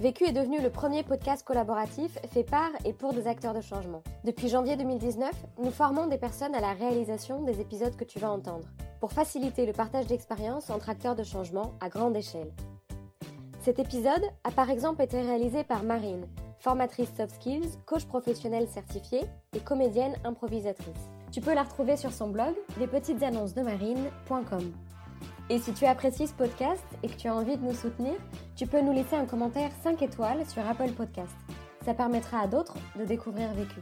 Vécu est devenu le premier podcast collaboratif fait par et pour des acteurs de changement. Depuis janvier 2019, nous formons des personnes à la réalisation des épisodes que tu vas entendre, pour faciliter le partage d'expériences entre acteurs de changement à grande échelle. Cet épisode a par exemple été réalisé par Marine, formatrice soft skills, coach professionnel certifiée et comédienne improvisatrice. Tu peux la retrouver sur son blog lespetitesannonces-de-marine.com. Et si tu apprécies ce podcast et que tu as envie de nous soutenir, tu peux nous laisser un commentaire 5 étoiles sur Apple Podcast. Ça permettra à d'autres de découvrir Vécu.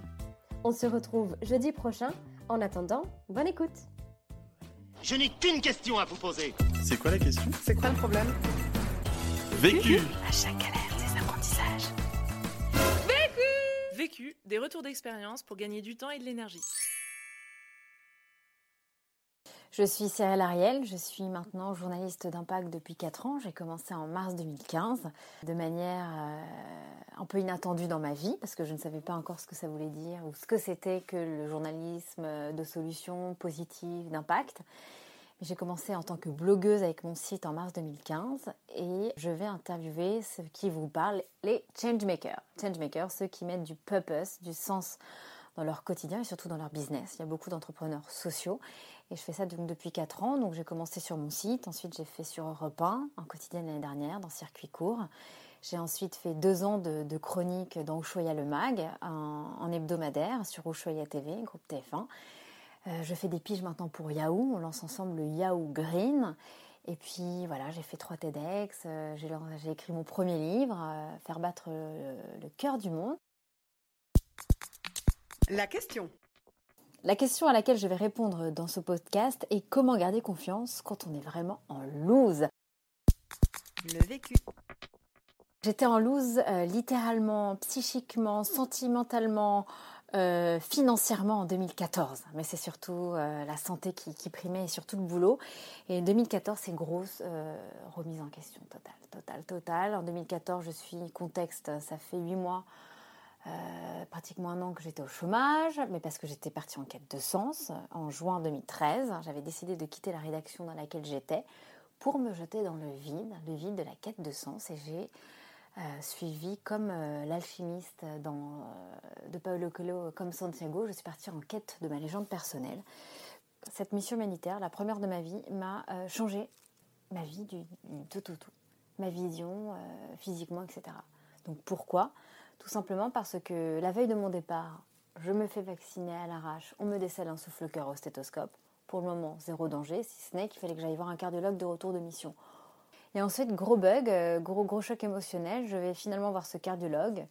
On se retrouve jeudi prochain. En attendant, bonne écoute. Je n'ai qu'une question à vous poser. C'est quoi la question? C'est quoi le problème? Vécu À chaque galère, des apprentissages. Vécu, des retours d'expérience pour gagner du temps et de l'énergie. Je suis Cyril Ariel, je suis maintenant journaliste d'impact depuis 4 ans. J'ai commencé en mars 2015 de manière euh, un peu inattendue dans ma vie parce que je ne savais pas encore ce que ça voulait dire ou ce que c'était que le journalisme de solutions positives, d'impact. J'ai commencé en tant que blogueuse avec mon site en mars 2015 et je vais interviewer ceux qui vous parlent, les changemakers. Changemakers, ceux qui mettent du purpose, du sens dans leur quotidien et surtout dans leur business. Il y a beaucoup d'entrepreneurs sociaux et je fais ça donc depuis 4 ans. Donc j'ai commencé sur mon site, ensuite j'ai fait sur Europe 1, en quotidien l'année dernière, dans Circuit Court. J'ai ensuite fait deux ans de, chronique dans Ushuaïa le Mag, en, hebdomadaire, sur Ushuaïa TV, groupe TF1. Euh, je fais des piges maintenant pour Yahoo, on lance ensemble le Yahoo Green. Et puis voilà, j'ai fait trois TEDx, euh, j'ai écrit mon premier livre, euh, Faire battre le cœur du monde. La question. La question à laquelle je vais répondre dans ce podcast est comment garder confiance quand on est vraiment en loose? Le vécu. J'étais en loose euh, littéralement, psychiquement, sentimentalement, euh, financièrement en 2014. Mais c'est surtout euh, la santé qui, qui, primait et surtout le boulot. Et 2014, c'est grosse remise en question totale, totale, totale. En 2014, je suis contexte, ça fait huit mois euh, pratiquement un an que j'étais au chômage, mais parce que j'étais partie en quête de sens. En juin 2013, j'avais décidé de quitter la rédaction dans laquelle j'étais pour me jeter dans le vide, le vide de la quête de sens. Et j'ai euh, suivi, comme euh, l'alchimiste euh, de Paulo Coelho, comme Santiago, je suis partie en quête de ma légende personnelle. Cette mission humanitaire, la première de ma vie, m'a euh, changé ma vie du, du, tout, tout, tout. Ma vision, euh, physiquement, etc. Donc pourquoi? Tout simplement parce que la veille de mon départ, je me fais vacciner à l'arrache, on me décèle un souffle-cœur au stéthoscope. Pour le moment, zéro danger, si ce n'est qu'il fallait que j'aille voir un cardiologue de retour de mission. Et ensuite, gros bug, euh, gros, gros choc émotionnel, je vais finalement voir ce cardiologue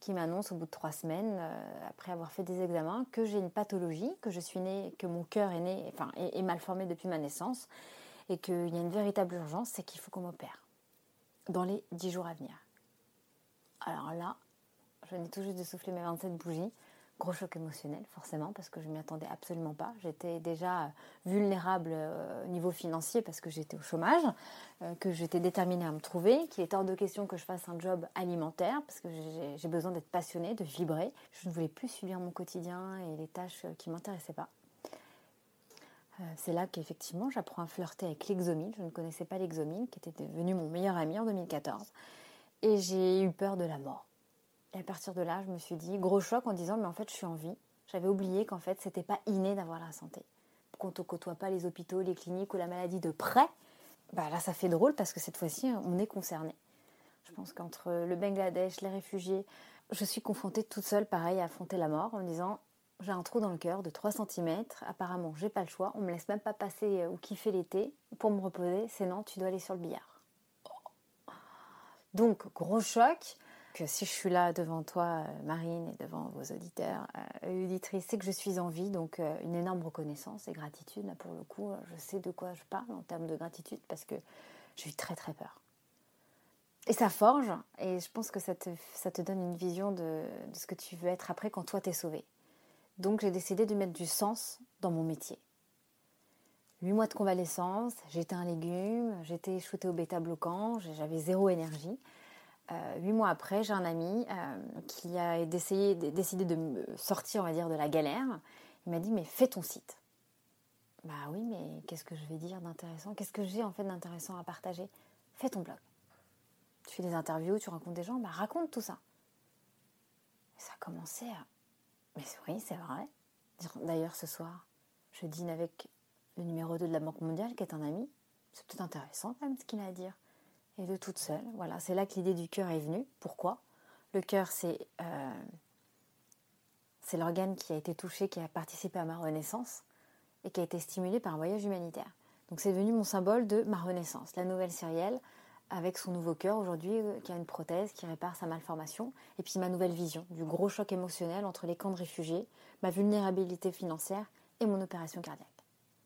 qui m'annonce au bout de trois semaines, euh, après avoir fait des examens, que j'ai une pathologie, que je suis née, que mon cœur est né, enfin, est, est mal formé depuis ma naissance, et qu'il y a une véritable urgence, c'est qu'il faut qu'on m'opère dans les dix jours à venir. Alors là, je venais tout juste de souffler mes 27 bougies. Gros choc émotionnel, forcément, parce que je ne m'y attendais absolument pas. J'étais déjà vulnérable au niveau financier parce que j'étais au chômage, que j'étais déterminée à me trouver, qu'il était hors de question que je fasse un job alimentaire parce que j'ai besoin d'être passionnée, de vibrer. Je ne voulais plus subir mon quotidien et les tâches qui ne m'intéressaient pas. C'est là qu'effectivement j'apprends à flirter avec l'exomile. Je ne connaissais pas l'exomile, qui était devenu mon meilleur ami en 2014. Et j'ai eu peur de la mort. Et à partir de là, je me suis dit, gros choc en disant, mais en fait, je suis en vie. J'avais oublié qu'en fait, c'était pas inné d'avoir la santé. Quand on côtoie pas les hôpitaux, les cliniques ou la maladie de près, bah là, ça fait drôle parce que cette fois-ci, on est concerné. Je pense qu'entre le Bangladesh, les réfugiés, je suis confrontée toute seule, pareil, à affronter la mort en me disant, j'ai un trou dans le cœur de 3 cm, apparemment, j'ai pas le choix, on me laisse même pas passer ou kiffer l'été pour me reposer, c'est non, tu dois aller sur le billard. Donc, gros choc que si je suis là devant toi, Marine, et devant vos auditeurs et auditrices, c'est que je suis en vie, donc euh, une énorme reconnaissance et gratitude. Là, pour le coup, je sais de quoi je parle en termes de gratitude parce que j'ai eu très très peur. et ça forge, et je pense que ça te, donne une vision de, ce que tu veux être après quand toi t'es sauvé. Donc j'ai décidé de mettre du sens dans mon métier. Huit mois de convalescence, j'étais un légume, j'étais shootée au bêta-bloquant, j'avais zéro énergie. Euh, huit mois après, j'ai un ami euh, qui a décidé, décidé de me sortir, on va dire, de la galère. Il m'a dit, mais fais ton site. Bah oui, mais qu'est-ce que je vais dire d'intéressant? Qu'est-ce que j'ai en fait d'intéressant à partager? Fais ton blog. Tu fais des interviews, tu rencontres des gens, bah raconte tout ça. Et ça a commencé à... Mais oui, c'est vrai. D'ailleurs, ce soir, je dîne avec le numéro 2 de la Banque mondiale, qui est un ami. C'est peut-être intéressant quand même ce qu'il a à dire. Et de toute seule, voilà, c'est là que l'idée du cœur est venue. Pourquoi? Le cœur, c'est euh, c'est l'organe qui a été touché, qui a participé à ma renaissance et qui a été stimulé par un voyage humanitaire. Donc c'est devenu mon symbole de ma renaissance. La nouvelle Cyrielle, avec son nouveau cœur aujourd'hui, euh, qui a une prothèse, qui répare sa malformation, et puis ma nouvelle vision du gros choc émotionnel entre les camps de réfugiés, ma vulnérabilité financière et mon opération cardiaque.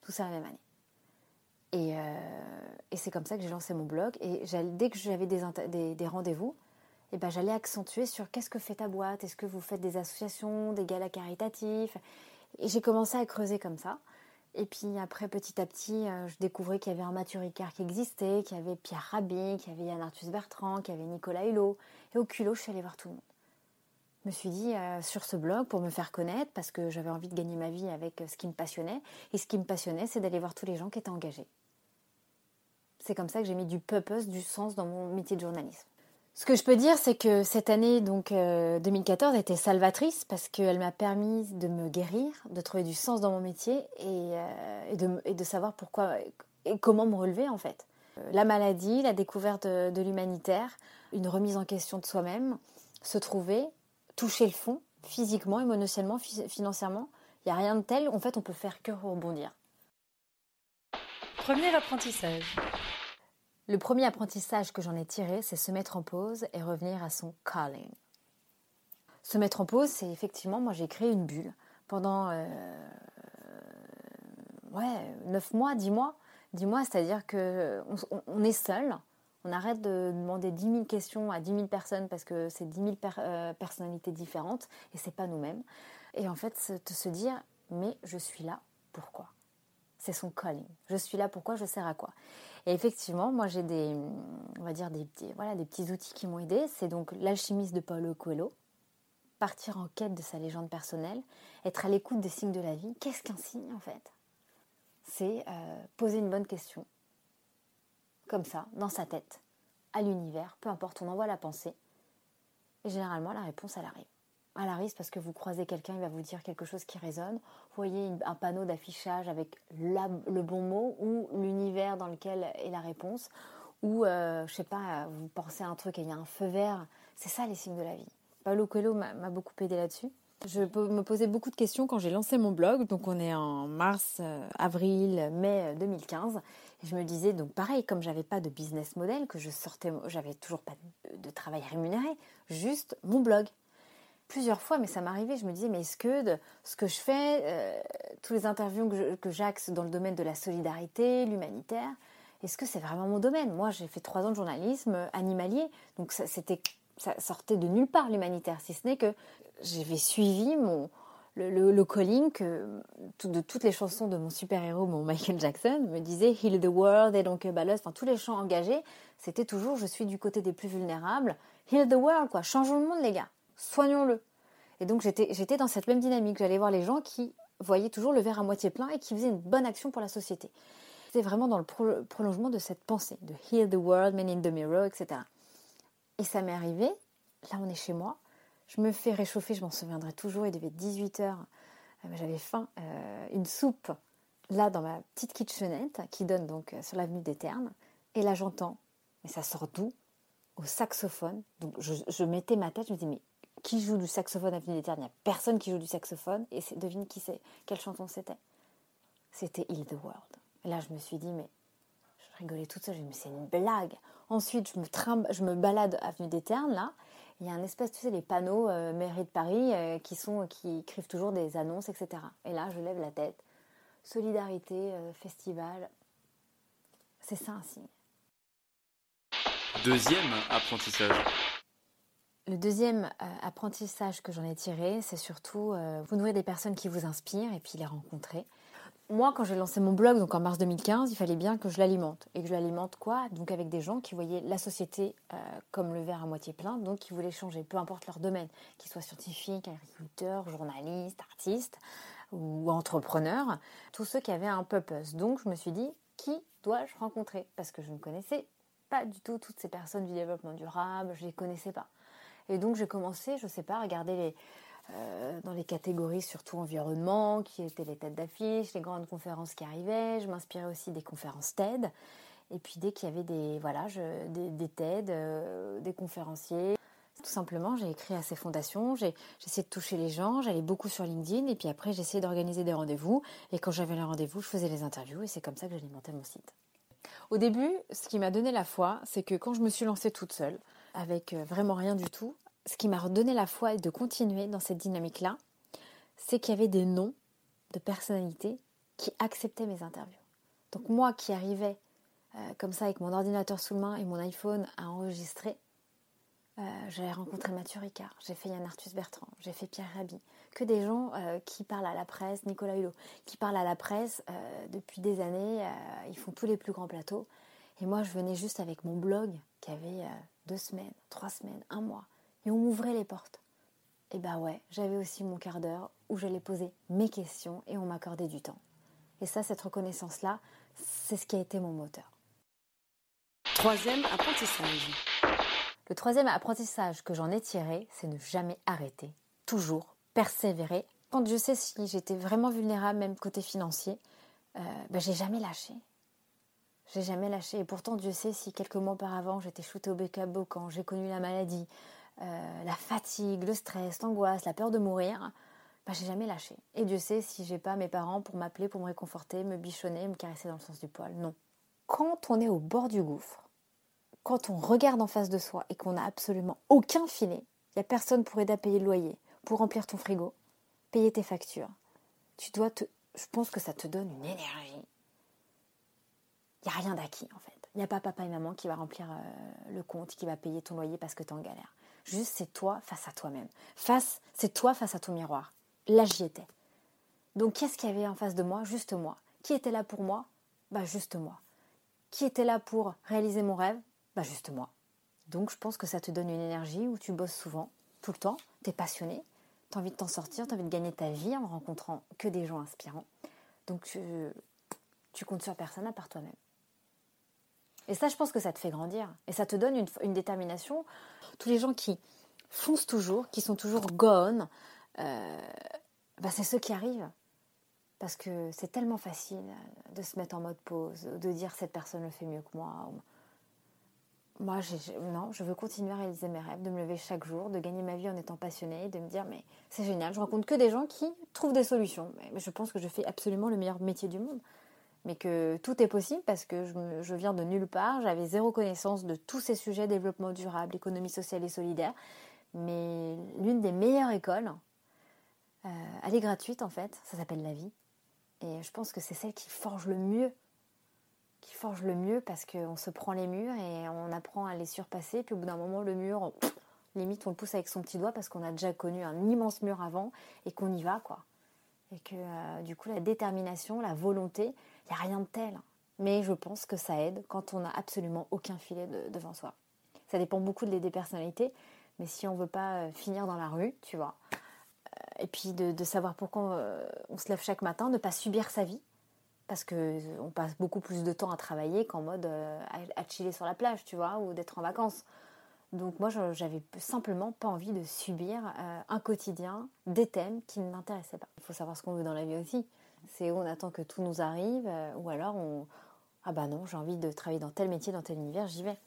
Tout ça la même année. Et, euh, et c'est comme ça que j'ai lancé mon blog. Et dès que j'avais des, rendez-vous, eh ben, j'allais accentuer sur qu'est-ce que fait ta boîte, est-ce que vous faites des associations, des galas caritatifs? Et j'ai commencé à creuser comme ça. Et puis après, petit à petit, euh, je découvrais qu'il y avait un Mathieu Ricard qui existait, qu'il y avait Pierre Rabhi, qu'il y avait Yann Arthus Bertrand, qu'il y avait Nicolas Hulot. Et au culot, je suis allée voir tout le monde. Je me suis dit, euh, sur ce blog, pour me faire connaître, parce que j'avais envie de gagner ma vie avec ce qui me passionnait. Et ce qui me passionnait, c'est d'aller voir tous les gens qui étaient engagés. C'est comme ça que j'ai mis du purpose, du sens dans mon métier de journalisme. Ce que je peux dire, c'est que cette année, donc 2014, euh, était salvatrice parce qu'elle m'a permis de me guérir, de trouver du sens dans mon métier et, euh, de, savoir pourquoi et comment me relever en fait. Euh, la maladie, la découverte de, l'humanitaire, une remise en question de soi-même, se trouver, toucher le fond, physiquement, émotionnellement, financièrement. Il n'y a rien de tel. En fait, on peut faire que rebondir. Premier apprentissage. Le premier apprentissage que j'en ai tiré, c'est se mettre en pause et revenir à son calling. Se mettre en pause, c'est effectivement, moi j'ai créé une bulle pendant euh, ouais, 9 mois, 10 mois. 10 mois, c'est-à-dire qu'on on est seul, on arrête de demander 10 000 questions à 10 000 personnes parce que c'est 10 000 euh, personnalités différentes et c'est pas nous-mêmes. Et en fait, se, se dire, mais je suis là, pourquoi? C'est son calling. Je suis là, pourquoi Je sers à quoi et effectivement, moi j'ai des, on va dire des petits, voilà, des petits outils qui m'ont aidé. C'est donc l'alchimiste de Paulo Coelho, partir en quête de sa légende personnelle, être à l'écoute des signes de la vie. Qu'est-ce qu'un signe en fait? C'est euh, poser une bonne question, comme ça, dans sa tête, à l'univers, peu importe, on envoie la pensée. Et généralement, la réponse, elle arrive à la risque parce que vous croisez quelqu'un, il va vous dire quelque chose qui résonne. Vous voyez un panneau d'affichage avec le bon mot ou l'univers dans lequel est la réponse. Ou, euh, je sais pas, vous pensez à un truc et il y a un feu vert. C'est ça les signes de la vie. Paulo Coelho m'a beaucoup aidé là-dessus. Je me posais beaucoup de questions quand j'ai lancé mon blog. Donc on est en mars, euh, avril, mai 2015. Euh, et je me disais, donc pareil, comme j'avais pas de business model, que je sortais, j'avais toujours pas de travail rémunéré, juste mon blog plusieurs fois, mais ça m'arrivait, je me disais, mais est-ce que ce que je fais, euh, tous les interviews que j'axe dans le domaine de la solidarité, l'humanitaire, est-ce que c'est vraiment mon domaine? Moi, j'ai fait trois ans de journalisme animalier, donc ça, sortait de nulle part l'humanitaire, si ce n'est que j'avais suivi mon, le, calling de toutes les chansons de mon super-héros, mon Michael Jackson, me disait Heal the world, et donc Ballos, enfin tous les chants engagés, c'était toujours je suis du côté des plus vulnérables, Heal the world, quoi, changeons le monde, les gars soignons-le. Et donc j'étais dans cette même dynamique. J'allais voir les gens qui voyaient toujours le verre à moitié plein et qui faisaient une bonne action pour la société. C'était vraiment dans le prolongement de cette pensée, de heal the world, man in the mirror, etc. Et ça m'est arrivé, là on est chez moi, je me fais réchauffer, je m'en souviendrai toujours, il devait être 18h, euh, j'avais faim, euh, une soupe là dans ma petite kitchenette qui donne donc euh, sur l'avenue des Ternes. Et là j'entends, mais ça sort d'où? Au saxophone. Donc je, je mettais ma tête, je me dis mais qui joue du saxophone à Avenue des Terres Il n'y a personne qui joue du saxophone. Et devine qui c'est, quelle chanson c'était? C'était Heal the World. Et là, je me suis dit, mais je rigolais toute seule, je me c'est une blague. Ensuite, je me, trimbe, je me balade Avenue des Ternes, là. Il y a un espèce, tu sais, les panneaux euh, mairie de Paris euh, qui, sont, qui écrivent toujours des annonces, etc. Et là, je lève la tête. Solidarité, euh, festival. C'est ça un signe. deuxième apprentissage Le deuxième euh, apprentissage que j'en ai tiré, c'est surtout euh, vous nourrir des personnes qui vous inspirent et puis les rencontrer. Moi, quand j'ai lancé mon blog, donc en mars 2015, il fallait bien que je l'alimente. Et que je l'alimente quoi? Donc avec des gens qui voyaient la société euh, comme le verre à moitié plein, donc qui voulaient changer, peu importe leur domaine, qu'ils soient scientifiques, agriculteurs, journalistes, artistes ou entrepreneurs, tous ceux qui avaient un purpose. Donc je me suis dit, qui dois-je rencontrer? Parce que je ne connaissais pas du tout toutes ces personnes du développement durable, je ne les connaissais pas. Et donc j'ai commencé, je ne sais pas, à regarder euh, dans les catégories surtout environnement, qui étaient les têtes d'affiche, les grandes conférences qui arrivaient. Je m'inspirais aussi des conférences TED. Et puis dès qu'il y avait des, voilà, des, TED, euh, des conférenciers, tout simplement, j'ai écrit à ces fondations, j'ai essayé de toucher les gens, j'allais beaucoup sur LinkedIn et puis après j'ai essayé d'organiser des rendez-vous. Et quand j'avais les rendez-vous, je faisais les interviews et c'est comme ça que j'alimentais mon site. Au début, ce qui m'a donné la foi, c'est que quand je me suis lancée toute seule, avec euh, vraiment rien du tout, ce qui m'a redonné la foi et de continuer dans cette dynamique-là, c'est qu'il y avait des noms de personnalités qui acceptaient mes interviews. Donc moi qui arrivais euh, comme ça avec mon ordinateur sous le main et mon iPhone à enregistrer, euh, j'ai rencontré Mathieu Ricard, j'ai fait Yann Arthus Bertrand, j'ai fait Pierre Rabhi, que des gens euh, qui parlent à la presse, Nicolas Hulot, qui parlent à la presse depuis des années, ils font tous les plus grands plateaux. Et moi je venais juste avec mon blog qui avait deux semaines, trois semaines, un mois et on m'ouvrait les portes. Et bah ouais, j'avais aussi mon quart d'heure où j'allais poser mes questions et on m'accordait du temps. Et ça, cette reconnaissance-là, c'est ce qui a été mon moteur. Troisième apprentissage. Le troisième apprentissage que j'en ai tiré, c'est ne jamais arrêter, toujours persévérer. Quand je sais si j'étais vraiment vulnérable, même côté financier, euh, bah, j'ai jamais lâché. J'ai jamais lâché. Et pourtant, Dieu sait si quelques mois auparavant, j'étais shootée au à quand j'ai connu la maladie, euh, la fatigue, le stress, l'angoisse, la peur de mourir, bah, j'ai jamais lâché. Et Dieu sait si j'ai pas mes parents pour m'appeler, pour me réconforter, me bichonner, me caresser dans le sens du poil. Non. Quand on est au bord du gouffre, quand on regarde en face de soi et qu'on n'a absolument aucun filet, il n'y a personne pour aider à payer le loyer, pour remplir ton frigo, payer tes factures. Tu dois te. Je pense que ça te donne une énergie. Il n'y a rien d'acquis en fait. Il n'y a pas papa et maman qui va remplir euh, le compte, qui va payer ton loyer parce que tu en galère. Juste, c'est toi face à toi-même. Face, c'est toi face à ton miroir. Là, j'y étais. Donc, qu'est-ce qu'il y avait en face de moi? Juste moi. Qui était là pour moi? Bah, juste moi. Qui était là pour réaliser mon rêve? Bah, juste moi. Donc, je pense que ça te donne une énergie où tu bosses souvent, tout le temps, tu es passionné, tu as envie de t'en sortir, tu as envie de gagner ta vie en rencontrant que des gens inspirants. Donc, tu comptes sur personne à part toi-même. Et ça, je pense que ça te fait grandir. Et ça te donne une, détermination. Tous les gens qui foncent toujours, qui sont toujours gone, euh, bah, c'est ceux qui arrivent. Parce que c'est tellement facile de se mettre en mode pause, de dire cette personne le fait mieux que moi. Moi, non, je veux continuer à réaliser mes rêves, de me lever chaque jour, de gagner ma vie en étant passionnée, de me dire mais c'est génial. Je rencontre que des gens qui trouvent des solutions. Mais je pense que je fais absolument le meilleur métier du monde mais que tout est possible parce que je, viens de nulle part, j'avais zéro connaissance de tous ces sujets, développement durable, économie sociale et solidaire. Mais l'une des meilleures écoles, euh, elle est gratuite en fait, ça s'appelle la vie. Et je pense que c'est celle qui forge le mieux, qui forge le mieux parce qu'on se prend les murs et on apprend à les surpasser. Puis au bout d'un moment, le mur, limite, on le pousse avec son petit doigt parce qu'on a déjà connu un immense mur avant et qu'on y va quoi. Et que euh, du coup, la détermination, la volonté, il n'y a rien de tel. Mais je pense que ça aide quand on n'a absolument aucun filet devant soi. Ça dépend beaucoup des personnalités, mais si on veut pas euh, finir dans la rue, tu vois, euh, et puis de, savoir pourquoi on se lève chaque matin, ne pas subir sa vie, parce qu'on passe beaucoup plus de temps à travailler qu'en mode à, chiller sur la plage, tu vois, ou d'être en vacances. Donc moi, j'avais simplement pas envie de subir un quotidien, des thèmes qui ne m'intéressaient pas. Il faut savoir ce qu'on veut dans la vie aussi. C'est où on attend que tout nous arrive, euh, ou alors on... Ah bah non, j'ai envie de travailler dans tel métier, dans tel univers, j'y vais.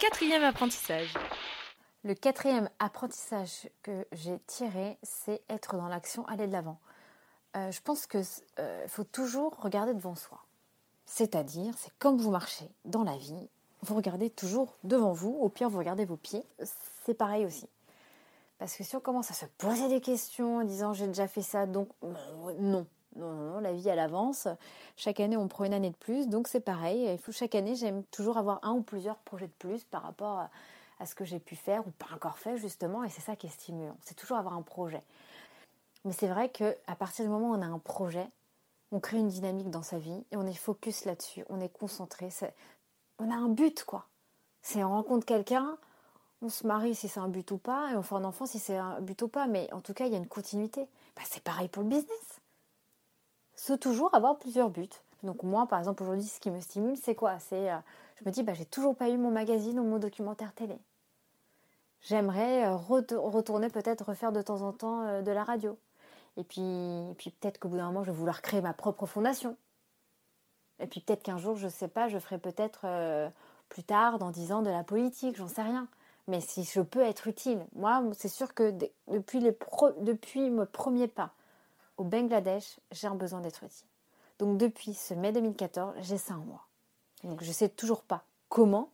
Quatrième apprentissage. Le quatrième apprentissage que j'ai tiré, c'est être dans l'action, aller de l'avant. Euh, je pense qu'il euh, faut toujours regarder devant soi. C'est-à-dire, c'est comme vous marchez dans la vie, vous regardez toujours devant vous, au pire vous regardez vos pieds, c'est pareil aussi. Parce que si on commence à se poser des questions en disant j'ai déjà fait ça, donc non, Non, non, non, la vie elle avance. Chaque année on prend une année de plus, donc c'est pareil. Il faut chaque année j'aime toujours avoir un ou plusieurs projets de plus par rapport à, ce que j'ai pu faire ou pas encore fait justement, et c'est ça qui est stimulant. C'est toujours avoir un projet. Mais c'est vrai que à partir du moment où on a un projet, on crée une dynamique dans sa vie et on est focus là-dessus, on est concentré. On a un but quoi. C'est on rencontre quelqu'un, on se marie si c'est un but ou pas, et on fait un enfant si c'est un but ou pas, mais en tout cas il y a une continuité. Bah, c'est pareil pour le business. C'est toujours avoir plusieurs buts. Donc moi par exemple aujourd'hui ce qui me stimule c'est quoi? C'est euh, je me dis bah j'ai toujours pas eu mon magazine ou mon documentaire télé. J'aimerais euh, retourner peut-être refaire de temps en temps euh, de la radio. Et puis, puis peut-être qu'au bout d'un moment, je vais vouloir créer ma propre fondation. Et puis peut-être qu'un jour, je ne sais pas, je ferai peut-être euh, plus tard, dans dix ans, de la politique, j'en sais rien. Mais si je peux être utile, moi, c'est sûr que depuis, mon premier pas au Bangladesh, j'ai un besoin d'être utile. Donc depuis ce mai 2014, j'ai ça en moi. Donc je ne sais toujours pas comment,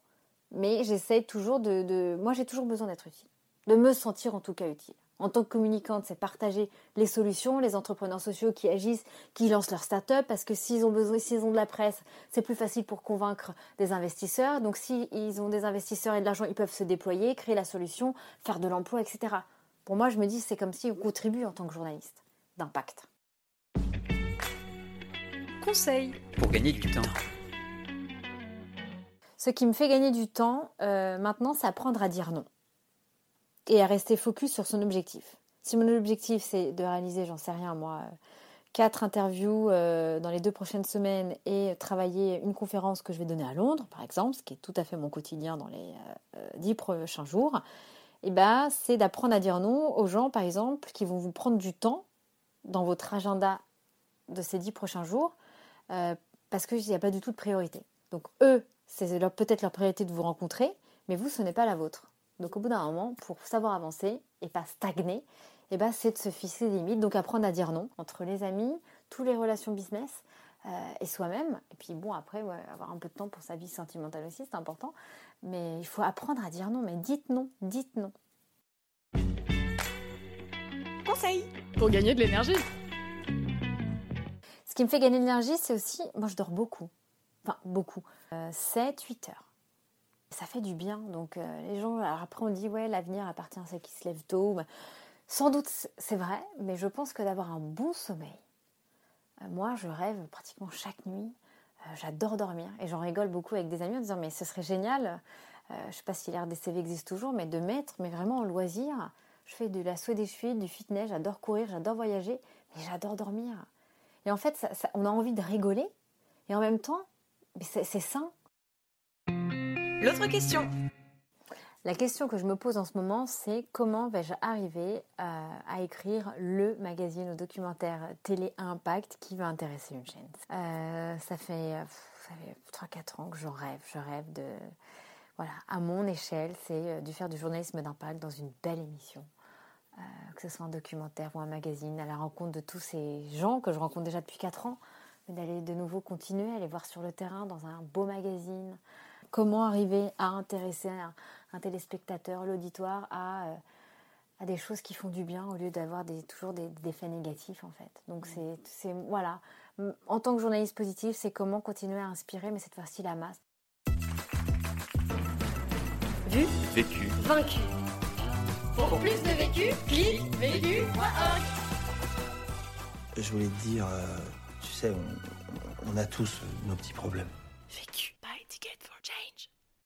mais j'essaie toujours de, Moi, j'ai toujours besoin d'être utile, de me sentir en tout cas utile. En tant que communicante, c'est partager les solutions, les entrepreneurs sociaux qui agissent, qui lancent leur start-up, parce que s'ils ont besoin, s'ils ont de la presse, c'est plus facile pour convaincre des investisseurs. Donc, s'ils ont des investisseurs et de l'argent, ils peuvent se déployer, créer la solution, faire de l'emploi, etc. Pour moi, je me dis, c'est comme si on contribue en tant que journaliste d'impact. Conseil pour gagner du temps. Ce qui me fait gagner du temps euh, maintenant, c'est apprendre à dire non et à rester focus sur son objectif. Si mon objectif c'est de réaliser, j'en sais rien moi, quatre interviews euh, dans les deux prochaines semaines et travailler une conférence que je vais donner à Londres, par exemple, ce qui est tout à fait mon quotidien dans les euh, dix prochains jours, eh ben, c'est d'apprendre à dire non aux gens, par exemple, qui vont vous prendre du temps dans votre agenda de ces dix prochains jours, parce qu'il n'y a pas du tout de priorité. Donc eux, c'est peut-être leur priorité de vous rencontrer, mais vous, ce n'est pas la vôtre. Donc au bout d'un moment, pour savoir avancer et pas stagner, eh ben, c'est de se fixer des limites, donc apprendre à dire non entre les amis, toutes les relations business euh, et soi-même. Et puis bon, après, avoir un peu de temps pour sa vie sentimentale aussi, c'est important. Mais il faut apprendre à dire non, mais dites non, dites non. Conseil pour gagner de l'énergie. Ce qui me fait gagner de l'énergie, c'est aussi, moi je dors beaucoup enfin beaucoup, 7-8 euh, heures. Ça fait du bien. Donc euh, les gens, alors après on dit ouais l'avenir appartient à ceux qui se lèvent tôt. Sans doute c'est vrai, mais je pense que d'avoir un bon sommeil. Euh, moi je rêve pratiquement chaque nuit. J'adore dormir et j'en rigole beaucoup avec des amis en disant mais ce serait génial. je sais pas si l'RDCV existe toujours, mais de mettre mais vraiment en loisir. Je fais de la Swedish Fit, du fitness, j'adore courir, j'adore voyager, mais j'adore dormir. Et en fait, on a envie de rigoler, et en même temps, c'est sain. L'autre question. La question que je me pose en ce moment, c'est comment vais-je arriver à, écrire le magazine ou documentaire télé impact qui va intéresser une chaîne? Euh, ça fait, fait 3-4 ans que j'en rêve. Je rêve de, voilà, à mon échelle, c'est euh, de faire du journalisme d'impact dans une belle émission. Euh, que ce soit un documentaire ou un magazine, à la rencontre de tous ces gens que je rencontre déjà depuis 4 ans, d'aller de nouveau continuer, aller voir sur le terrain dans un beau magazine. Comment arriver à intéresser un, téléspectateur, l'auditoire, à, euh, à, des choses qui font du bien au lieu d'avoir des, toujours des, faits négatifs en fait. Donc mm. c'est voilà. En tant que journaliste positif, c'est comment continuer à inspirer, mais cette fois-ci la masse. Vu, vécu, vaincu. Pour plus de vécu, clique vécu.org. Je voulais te dire. Euh, tu sais, on, a tous nos petits problèmes. Vécu get for change.